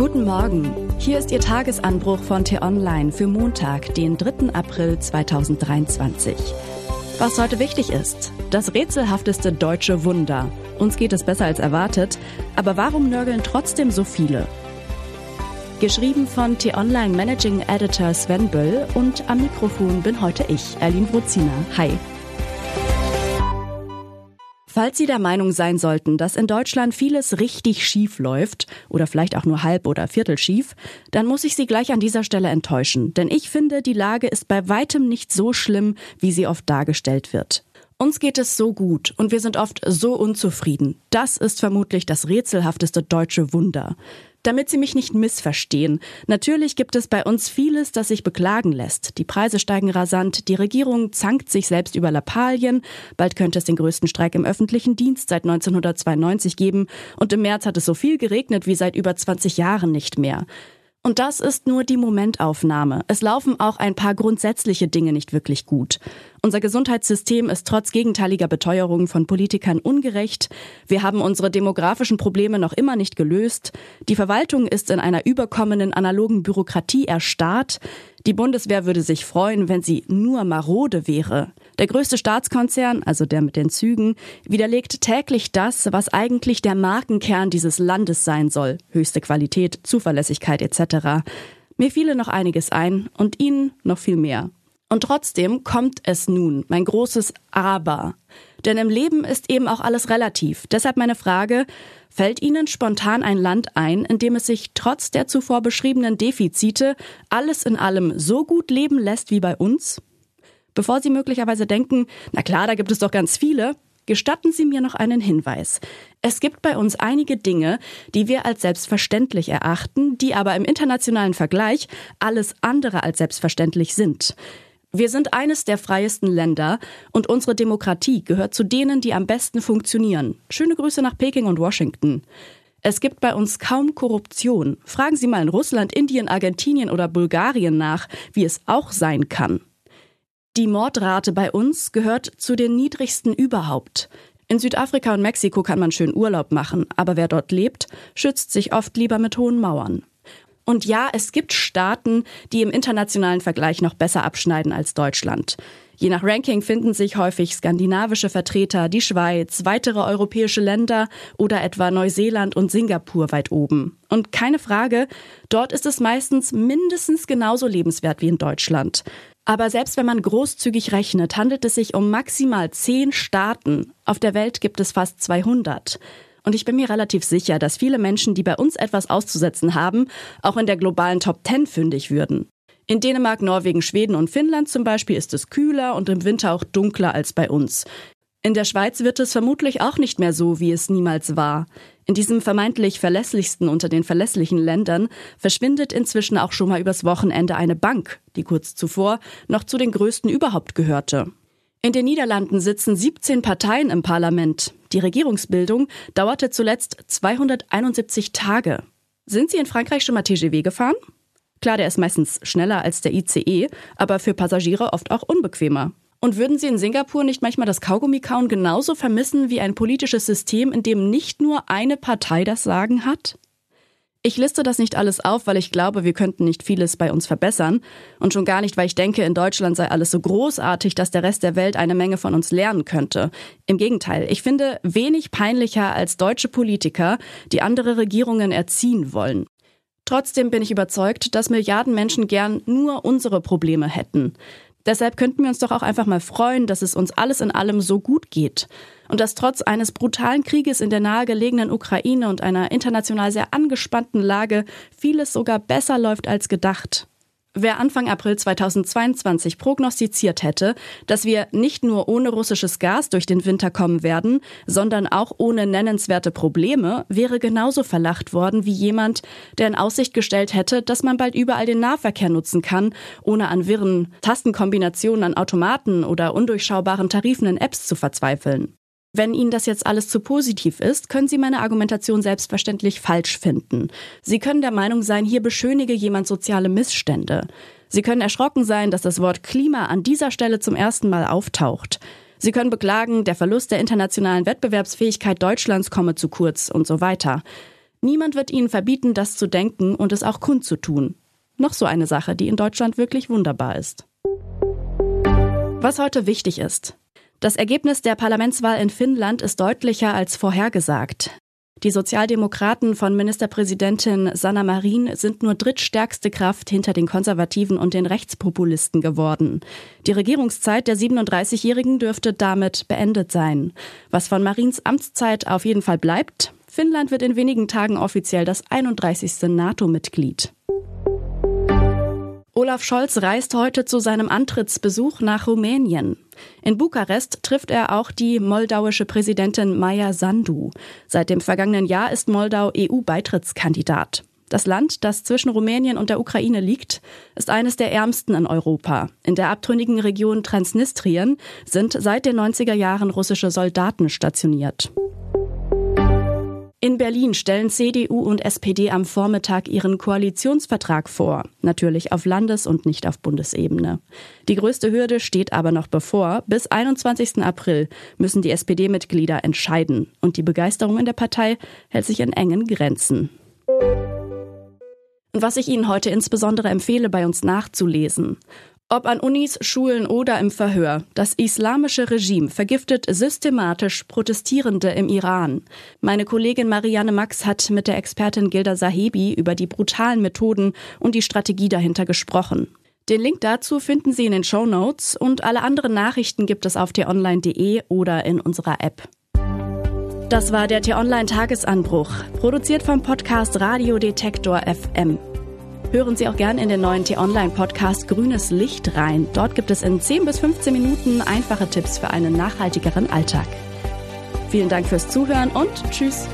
Guten Morgen. Hier ist Ihr Tagesanbruch von T-Online für Montag, den 3. April 2023. Was heute wichtig ist, das rätselhafteste deutsche Wunder. Uns geht es besser als erwartet, aber warum nörgeln trotzdem so viele? Geschrieben von T-Online Managing Editor Sven Böll und am Mikrofon bin heute ich, Erlin Wruzina. Hi. Falls Sie der Meinung sein sollten, dass in Deutschland vieles richtig schief läuft oder vielleicht auch nur halb oder viertel schief, dann muss ich Sie gleich an dieser Stelle enttäuschen, denn ich finde, die Lage ist bei weitem nicht so schlimm, wie sie oft dargestellt wird. Uns geht es so gut und wir sind oft so unzufrieden. Das ist vermutlich das rätselhafteste deutsche Wunder. Damit Sie mich nicht missverstehen. Natürlich gibt es bei uns vieles, das sich beklagen lässt. Die Preise steigen rasant, die Regierung zankt sich selbst über Lappalien, bald könnte es den größten Streik im öffentlichen Dienst seit 1992 geben und im März hat es so viel geregnet wie seit über 20 Jahren nicht mehr. Und das ist nur die Momentaufnahme. Es laufen auch ein paar grundsätzliche Dinge nicht wirklich gut. Unser Gesundheitssystem ist trotz gegenteiliger Beteuerungen von Politikern ungerecht. Wir haben unsere demografischen Probleme noch immer nicht gelöst. Die Verwaltung ist in einer überkommenen analogen Bürokratie erstarrt. Die Bundeswehr würde sich freuen, wenn sie nur marode wäre. Der größte Staatskonzern, also der mit den Zügen, widerlegt täglich das, was eigentlich der Markenkern dieses Landes sein soll. Höchste Qualität, Zuverlässigkeit etc. Mir fiele noch einiges ein und Ihnen noch viel mehr. Und trotzdem kommt es nun, mein großes Aber. Denn im Leben ist eben auch alles relativ. Deshalb meine Frage, fällt Ihnen spontan ein Land ein, in dem es sich trotz der zuvor beschriebenen Defizite alles in allem so gut leben lässt wie bei uns? Bevor Sie möglicherweise denken, na klar, da gibt es doch ganz viele, gestatten Sie mir noch einen Hinweis. Es gibt bei uns einige Dinge, die wir als selbstverständlich erachten, die aber im internationalen Vergleich alles andere als selbstverständlich sind. Wir sind eines der freiesten Länder und unsere Demokratie gehört zu denen, die am besten funktionieren. Schöne Grüße nach Peking und Washington. Es gibt bei uns kaum Korruption. Fragen Sie mal in Russland, Indien, Argentinien oder Bulgarien nach, wie es auch sein kann. Die Mordrate bei uns gehört zu den niedrigsten überhaupt. In Südafrika und Mexiko kann man schön Urlaub machen, aber wer dort lebt, schützt sich oft lieber mit hohen Mauern. Und ja, es gibt Staaten, die im internationalen Vergleich noch besser abschneiden als Deutschland. Je nach Ranking finden sich häufig skandinavische Vertreter, die Schweiz, weitere europäische Länder oder etwa Neuseeland und Singapur weit oben. Und keine Frage, dort ist es meistens mindestens genauso lebenswert wie in Deutschland. Aber selbst wenn man großzügig rechnet, handelt es sich um maximal zehn Staaten. Auf der Welt gibt es fast 200. Und ich bin mir relativ sicher, dass viele Menschen, die bei uns etwas auszusetzen haben, auch in der globalen Top 10 fündig würden. In Dänemark, Norwegen, Schweden und Finnland zum Beispiel ist es kühler und im Winter auch dunkler als bei uns. In der Schweiz wird es vermutlich auch nicht mehr so, wie es niemals war. In diesem vermeintlich verlässlichsten unter den verlässlichen Ländern verschwindet inzwischen auch schon mal übers Wochenende eine Bank, die kurz zuvor noch zu den größten überhaupt gehörte. In den Niederlanden sitzen 17 Parteien im Parlament. Die Regierungsbildung dauerte zuletzt 271 Tage. Sind Sie in Frankreich schon mal TGV gefahren? Klar, der ist meistens schneller als der ICE, aber für Passagiere oft auch unbequemer. Und würden Sie in Singapur nicht manchmal das Kaugummikauen genauso vermissen wie ein politisches System, in dem nicht nur eine Partei das Sagen hat? Ich liste das nicht alles auf, weil ich glaube, wir könnten nicht vieles bei uns verbessern. Und schon gar nicht, weil ich denke, in Deutschland sei alles so großartig, dass der Rest der Welt eine Menge von uns lernen könnte. Im Gegenteil, ich finde wenig peinlicher als deutsche Politiker, die andere Regierungen erziehen wollen. Trotzdem bin ich überzeugt, dass Milliarden Menschen gern nur unsere Probleme hätten. Deshalb könnten wir uns doch auch einfach mal freuen, dass es uns alles in allem so gut geht und dass trotz eines brutalen Krieges in der nahegelegenen Ukraine und einer international sehr angespannten Lage vieles sogar besser läuft als gedacht. Wer Anfang April 2022 prognostiziert hätte, dass wir nicht nur ohne russisches Gas durch den Winter kommen werden, sondern auch ohne nennenswerte Probleme, wäre genauso verlacht worden wie jemand, der in Aussicht gestellt hätte, dass man bald überall den Nahverkehr nutzen kann, ohne an wirren Tastenkombinationen an Automaten oder undurchschaubaren Tarifen in Apps zu verzweifeln. Wenn Ihnen das jetzt alles zu positiv ist, können Sie meine Argumentation selbstverständlich falsch finden. Sie können der Meinung sein, hier beschönige jemand soziale Missstände. Sie können erschrocken sein, dass das Wort Klima an dieser Stelle zum ersten Mal auftaucht. Sie können beklagen, der Verlust der internationalen Wettbewerbsfähigkeit Deutschlands komme zu kurz und so weiter. Niemand wird ihnen verbieten, das zu denken und es auch kundzutun. Noch so eine Sache, die in Deutschland wirklich wunderbar ist. Was heute wichtig ist. Das Ergebnis der Parlamentswahl in Finnland ist deutlicher als vorhergesagt. Die Sozialdemokraten von Ministerpräsidentin Sanna Marin sind nur drittstärkste Kraft hinter den Konservativen und den Rechtspopulisten geworden. Die Regierungszeit der 37-Jährigen dürfte damit beendet sein. Was von Marins Amtszeit auf jeden Fall bleibt, Finnland wird in wenigen Tagen offiziell das 31. NATO-Mitglied. Olaf Scholz reist heute zu seinem Antrittsbesuch nach Rumänien. In Bukarest trifft er auch die moldauische Präsidentin Maja Sandu. Seit dem vergangenen Jahr ist Moldau EU-Beitrittskandidat. Das Land, das zwischen Rumänien und der Ukraine liegt, ist eines der ärmsten in Europa. In der abtrünnigen Region Transnistrien sind seit den 90er Jahren russische Soldaten stationiert. In Berlin stellen CDU und SPD am Vormittag ihren Koalitionsvertrag vor, natürlich auf Landes- und nicht auf Bundesebene. Die größte Hürde steht aber noch bevor. Bis 21. April müssen die SPD-Mitglieder entscheiden und die Begeisterung in der Partei hält sich in engen Grenzen. Und was ich Ihnen heute insbesondere empfehle, bei uns nachzulesen. Ob an Unis, Schulen oder im Verhör, das islamische Regime vergiftet systematisch Protestierende im Iran. Meine Kollegin Marianne Max hat mit der Expertin Gilda Sahebi über die brutalen Methoden und die Strategie dahinter gesprochen. Den Link dazu finden Sie in den Show Notes und alle anderen Nachrichten gibt es auf t-online.de oder in unserer App. Das war der T-Online Tagesanbruch, produziert vom Podcast Radio Detektor FM. Hören Sie auch gern in den neuen T-Online-Podcast Grünes Licht rein. Dort gibt es in 10 bis 15 Minuten einfache Tipps für einen nachhaltigeren Alltag. Vielen Dank fürs Zuhören und Tschüss.